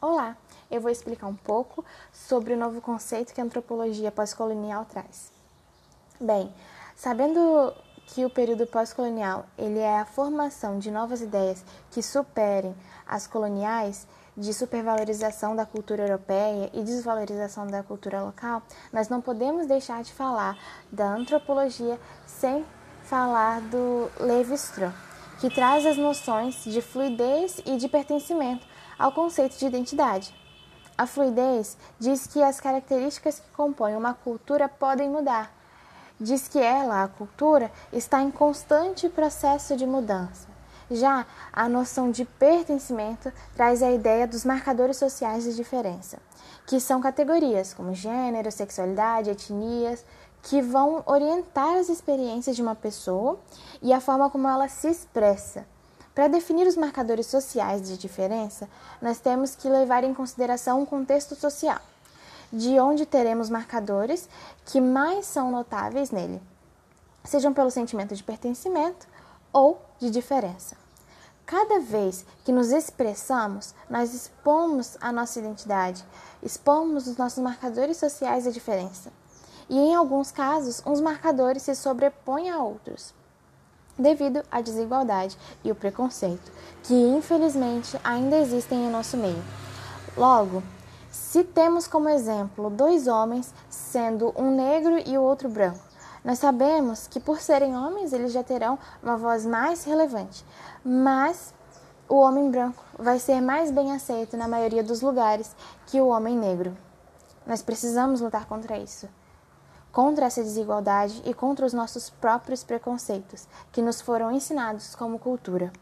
Olá, eu vou explicar um pouco sobre o novo conceito que a antropologia pós-colonial traz. Bem, sabendo que o período pós-colonial ele é a formação de novas ideias que superem as coloniais, de supervalorização da cultura europeia e desvalorização da cultura local, nós não podemos deixar de falar da antropologia sem falar do Levi-Strauss, que traz as noções de fluidez e de pertencimento ao conceito de identidade. A fluidez diz que as características que compõem uma cultura podem mudar. Diz que ela, a cultura, está em constante processo de mudança. Já a noção de pertencimento traz a ideia dos marcadores sociais de diferença, que são categorias como gênero, sexualidade, etnias, que vão orientar as experiências de uma pessoa e a forma como ela se expressa. Para definir os marcadores sociais de diferença, nós temos que levar em consideração um contexto social, de onde teremos marcadores que mais são notáveis nele, sejam pelo sentimento de pertencimento ou de diferença. Cada vez que nos expressamos, nós expomos a nossa identidade, expomos os nossos marcadores sociais de diferença. E em alguns casos, uns marcadores se sobrepõem a outros devido à desigualdade e o preconceito que infelizmente ainda existem em nosso meio. Logo, se temos como exemplo dois homens, sendo um negro e o outro branco, nós sabemos que por serem homens eles já terão uma voz mais relevante, mas o homem branco vai ser mais bem aceito na maioria dos lugares que o homem negro. Nós precisamos lutar contra isso contra essa desigualdade e contra os nossos próprios preconceitos que nos foram ensinados como cultura.